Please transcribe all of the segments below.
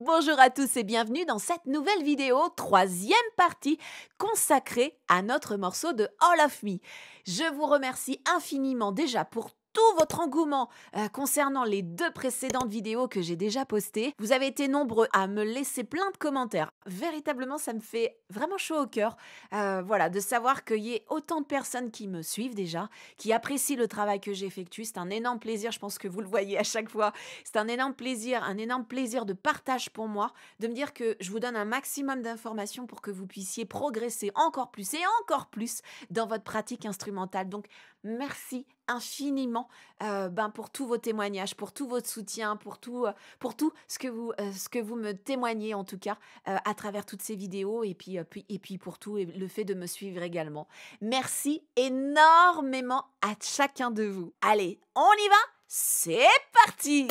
Bonjour à tous et bienvenue dans cette nouvelle vidéo, troisième partie consacrée à notre morceau de All of Me. Je vous remercie infiniment déjà pour tout votre engouement euh, concernant les deux précédentes vidéos que j'ai déjà postées. Vous avez été nombreux à me laisser plein de commentaires. Véritablement, ça me fait vraiment chaud au cœur. Euh, voilà, de savoir qu'il y ait autant de personnes qui me suivent déjà, qui apprécient le travail que j'effectue. C'est un énorme plaisir. Je pense que vous le voyez à chaque fois. C'est un énorme plaisir, un énorme plaisir de partage pour moi, de me dire que je vous donne un maximum d'informations pour que vous puissiez progresser encore plus et encore plus dans votre pratique instrumentale. Donc, merci infiniment euh, ben, pour tous vos témoignages, pour tout votre soutien, pour tout, euh, pour tout ce, que vous, euh, ce que vous me témoignez en tout cas à travers toutes ces vidéos et puis, et puis pour tout le fait de me suivre également. Merci énormément à chacun de vous. Allez, on y va C'est parti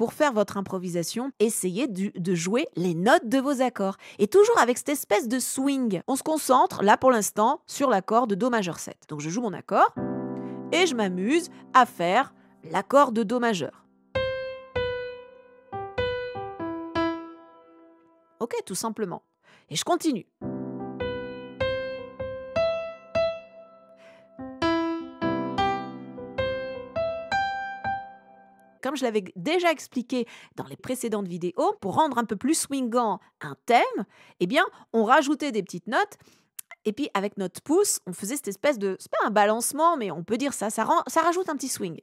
pour faire votre improvisation, essayez de, jouer les notes de vos accords. Et toujours avec cette espèce de swing. On se concentre, là pour l'instant, sur l'accord de Do majeur 7. Donc je joue mon accord et je m'amuse à faire l'accord de Do majeur. Ok, tout simplement. Et je continue. Comme je l'avais déjà expliqué dans les précédentes vidéos, pour rendre un peu plus swingant un thème, eh bien, on rajoutait des petites notes. Et puis, avec notre pouce, on faisait cette espèce de. C'est pas un balancement, mais on peut dire ça. Ça, rend, ça rajoute un petit swing.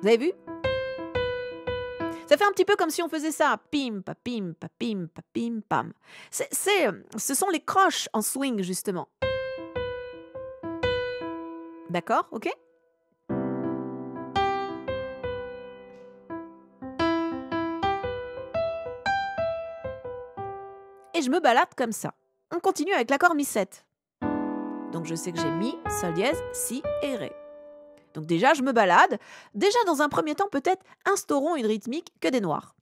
Vous avez vu? Ça fait un petit peu comme si on faisait ça. Pim, pa, pim, pa, pim, pa, pim, pam. C'est, ce sont les croches en swing, justement. D'accord Ok? Et je me balade comme ça. On continue avec l'accord Mi7. Donc je sais que j'ai Mi, Sol dièse, Si et Ré. Donc déjà, je me balade. Déjà, dans un premier temps, peut-être instaurons une rythmique que des noirs.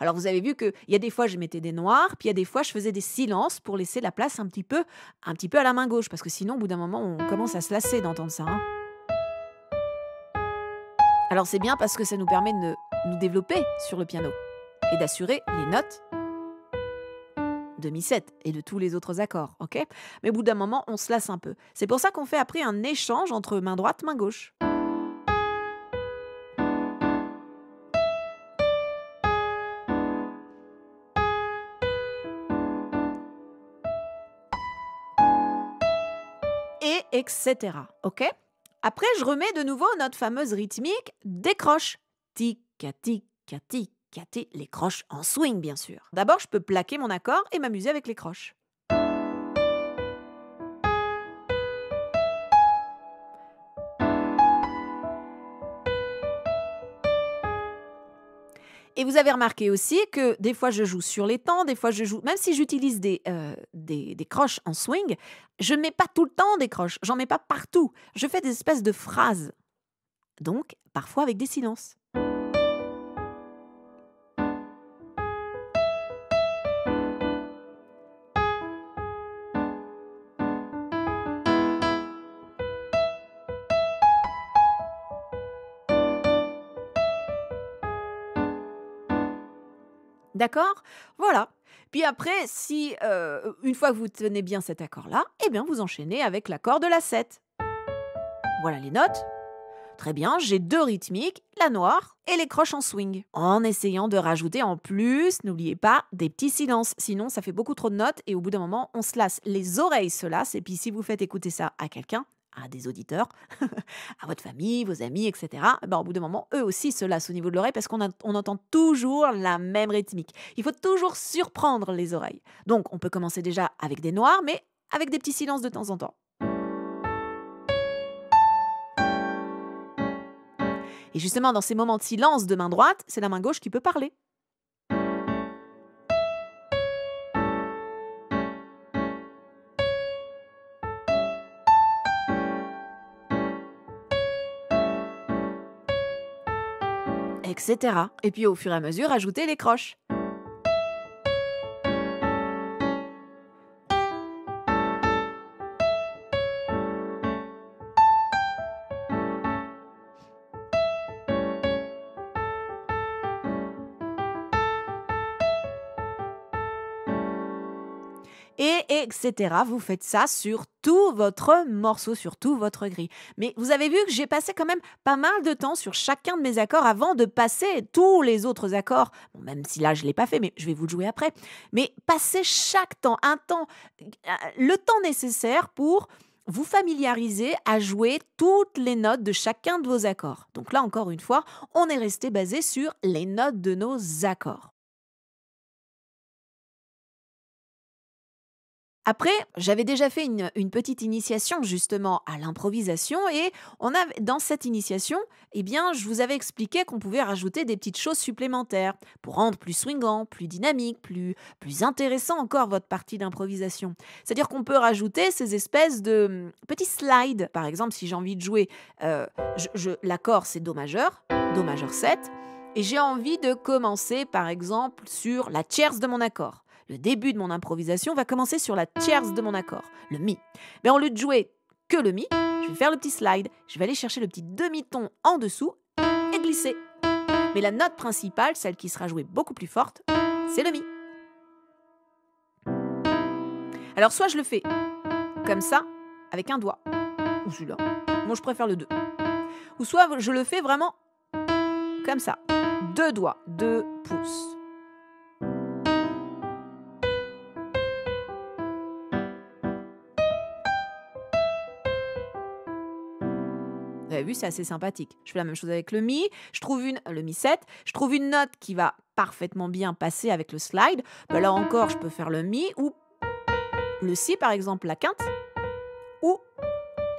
Alors vous avez vu qu'il y a des fois je mettais des noirs, puis il y a des fois je faisais des silences pour laisser la place un petit peu, un petit peu à la main gauche, parce que sinon au bout d'un moment on commence à se lasser d'entendre ça. Hein. Alors c'est bien parce que ça nous permet de nous développer sur le piano et d'assurer les notes de mi-7 et de tous les autres accords, ok? Mais au bout d'un moment, on se lasse un peu. C'est pour ça qu'on fait après un échange entre main droite, main gauche. Etc. OK? Après, je remets de nouveau notre fameuse rythmique décroche. tic tic tic tic les croches en swing, bien sûr. D'abord, je peux plaquer mon accord et m'amuser avec les croches. Et vous avez remarqué aussi que des fois je joue sur les temps, des fois je joue, même si j'utilise des, euh, des, des, croches en swing, je ne mets pas tout le temps des croches, j'en mets pas partout. Je fais des espèces de phrases. Donc, parfois avec des silences. D'accord? Voilà. Puis après, si euh, une fois que vous tenez bien cet accord-là, eh bien vous enchaînez avec l'accord de la 7. Voilà les notes. Très bien, j'ai deux rythmiques, la noire et les croches en swing. En essayant de rajouter en plus, n'oubliez pas, des petits silences. Sinon, ça fait beaucoup trop de notes et au bout d'un moment, on se lasse. Les oreilles se lassent. Et puis si vous faites écouter ça à quelqu'un, à des auditeurs, à votre famille, vos amis, etc., ben, au bout d'un moment, eux aussi se lassent au niveau de l'oreille parce qu'on on entend toujours la même rythmique. Il faut toujours surprendre les oreilles. Donc, on peut commencer déjà avec des noirs, mais avec des petits silences de temps en temps. Et justement, dans ces moments de silence de main droite, c'est la main gauche qui peut parler. Et puis au fur et à mesure, ajoutez les croches. Et etc. Vous faites ça sur tout votre morceau, sur tout votre gris. Mais vous avez vu que j'ai passé quand même pas mal de temps sur chacun de mes accords avant de passer tous les autres accords. même si là je ne l'ai pas fait, mais je vais vous le jouer après. Mais passez chaque temps, un temps, le temps nécessaire pour vous familiariser à jouer toutes les notes de chacun de vos accords. Donc là encore une fois, on est resté basé sur les notes de nos accords. Après, j'avais déjà fait une, petite initiation justement à l'improvisation et on dans cette initiation, eh bien, je vous avais expliqué qu'on pouvait rajouter des petites choses supplémentaires pour rendre plus swingant, plus dynamique, plus, plus intéressant encore votre partie d'improvisation. C'est-à-dire qu'on peut rajouter ces espèces de hum, petits slides. Par exemple, si j'ai envie de jouer, euh, l'accord c'est Do majeur, Do majeur 7, et j'ai envie de commencer par exemple sur la tierce de mon accord. Le début de mon improvisation va commencer sur la tierce de mon accord, le Mi. Mais au lieu de jouer que le Mi, je vais faire le petit slide, je vais aller chercher le petit demi-ton en dessous et glisser. Mais la note principale, celle qui sera jouée beaucoup plus forte, c'est le Mi. Alors soit je le fais comme ça, avec un doigt, ou celui-là. Moi je préfère le 2. Ou soit je le fais vraiment comme ça, deux doigts, deux pouces. Avez vu, c'est assez sympathique. Je fais la même chose avec le Mi. Je trouve une, le Mi 7. Je trouve une note qui va parfaitement bien passer avec le slide. Ben là encore, je peux faire le Mi ou le Si, par exemple, la quinte. Ou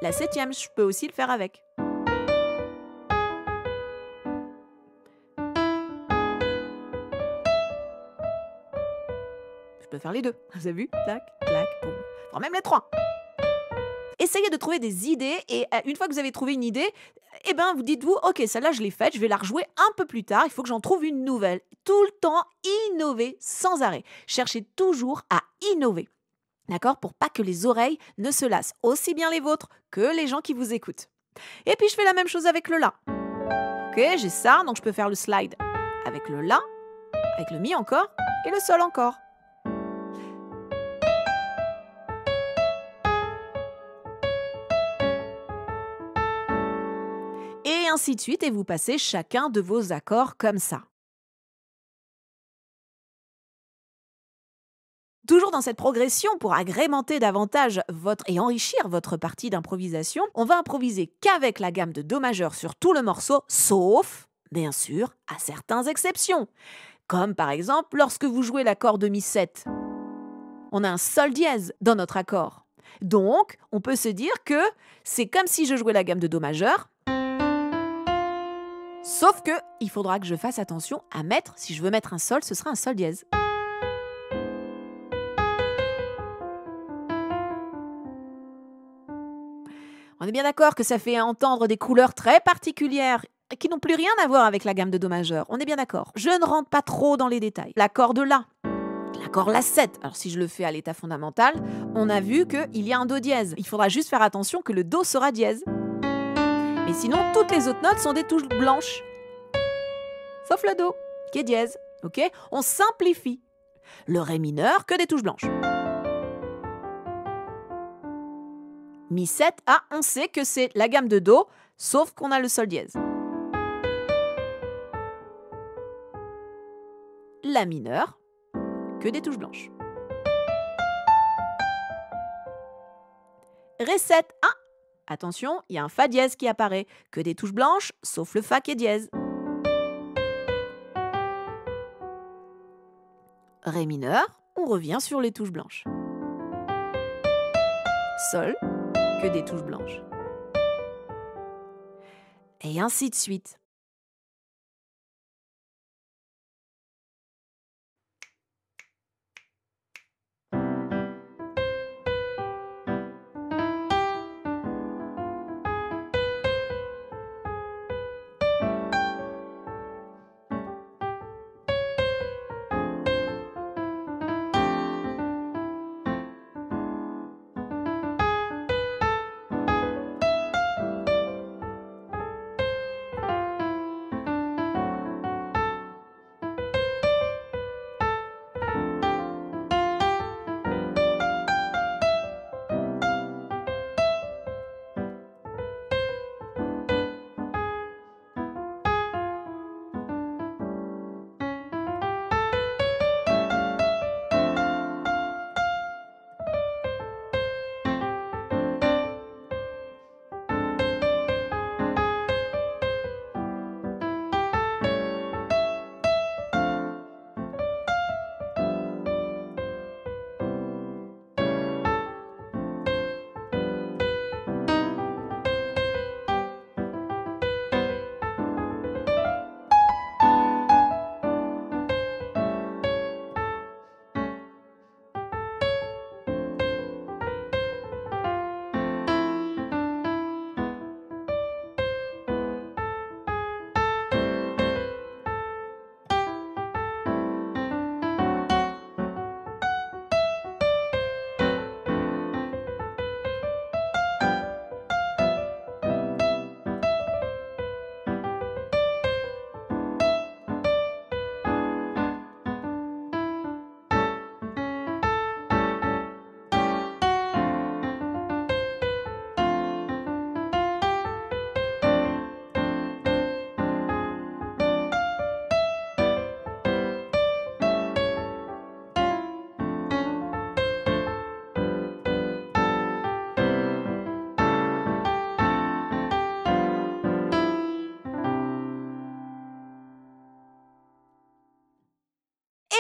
la septième, je peux aussi le faire avec. Je peux faire les deux. Vous avez vu? Clac, clac, boum. Même les trois essayez de trouver des idées et euh, une fois que vous avez trouvé une idée, eh ben vous dites-vous, ok, celle-là je l'ai faite, je vais la rejouer un peu plus tard, il faut que j'en trouve une nouvelle. Tout le temps, innover sans arrêt. Cherchez toujours à innover. D'accord Pour pas que les oreilles ne se lassent, aussi bien les vôtres que les gens qui vous écoutent. Et puis je fais la même chose avec le La. Ok, j'ai ça, donc je peux faire le slide avec le La, avec le Mi encore, et le Sol encore. Et ainsi de suite, et vous passez chacun de vos accords comme ça. Toujours dans cette progression, pour agrémenter davantage votre et enrichir votre partie d'improvisation, on va improviser qu'avec la gamme de Do majeur sur tout le morceau, sauf, bien sûr, à certaines exceptions. Comme par exemple lorsque vous jouez l'accord de Mi 7. On a un Sol dièse dans notre accord. Donc, on peut se dire que c'est comme si je jouais la gamme de Do majeur, Sauf que il faudra que je fasse attention à mettre, si je veux mettre un sol, ce sera un sol dièse. On est bien d'accord que ça fait entendre des couleurs très particulières qui n'ont plus rien à voir avec la gamme de Do majeur. On est bien d'accord. Je ne rentre pas trop dans les détails. L'accord de La, l'accord La 7. Alors si je le fais à l'état fondamental, on a vu qu'il y a un Do dièse. Il faudra juste faire attention que le Do sera dièse. Mais sinon, toutes les autres notes sont des touches blanches. Sauf le Do, qui est dièse. Ok? On simplifie. Le Ré mineur, que des touches blanches. Mi 7, ah, on sait que c'est la gamme de Do, sauf qu'on a le Sol dièse. La mineur, que des touches blanches. Ré 7, ah, Attention, il y a un Fa dièse qui apparaît, que des touches blanches, sauf le Fa qui est dièse. Ré mineur, on revient sur les touches blanches. Sol, que des touches blanches. Et ainsi de suite.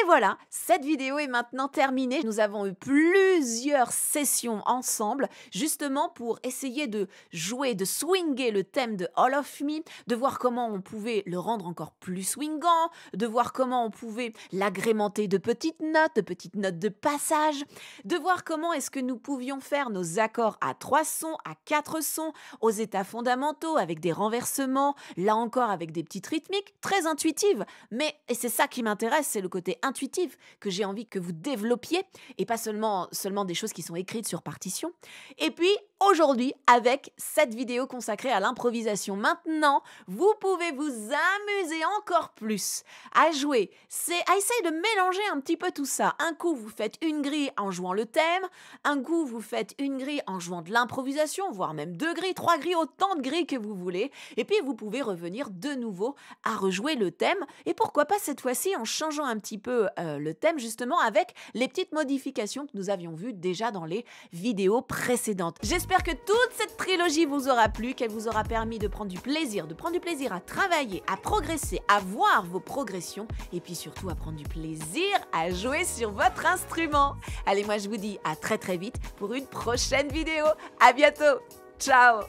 Voilà, cette vidéo est maintenant terminée. Nous avons eu plusieurs sessions ensemble, justement pour essayer de jouer, de swinger le thème de All of Me, de voir comment on pouvait le rendre encore plus swingant, de voir comment on pouvait l'agrémenter de petites notes, de petites notes de passage, de voir comment est-ce que nous pouvions faire nos accords à trois sons, à quatre sons, aux états fondamentaux, avec des renversements, là encore avec des petites rythmiques, très intuitives. Mais, et c'est ça qui m'intéresse, c'est le côté intuitif que j'ai envie que vous développiez et pas seulement, seulement des choses qui sont écrites sur partition. Et puis aujourd'hui avec cette vidéo consacrée à l'improvisation. Maintenant, vous pouvez vous amuser encore plus à jouer. C'est à essayer de mélanger un petit peu tout ça. Un coup, vous faites une grille en jouant le thème. Un coup, vous faites une grille en jouant de l'improvisation, voire même deux grilles, trois grilles, autant de grilles que vous voulez. Et puis, vous pouvez revenir de nouveau à rejouer le thème. Et pourquoi pas cette fois-ci en changeant un petit peu euh, le thème, justement, avec les petites modifications que nous avions vues déjà dans les vidéos précédentes. J'espère que toute cette trilogie vous aura plu, qu'elle vous aura permis de prendre du plaisir, de prendre du plaisir à travailler, à progresser, à voir vos progressions et puis surtout à prendre du plaisir à jouer sur votre instrument. Allez, moi je vous dis à très très vite pour une prochaine vidéo. À bientôt. Ciao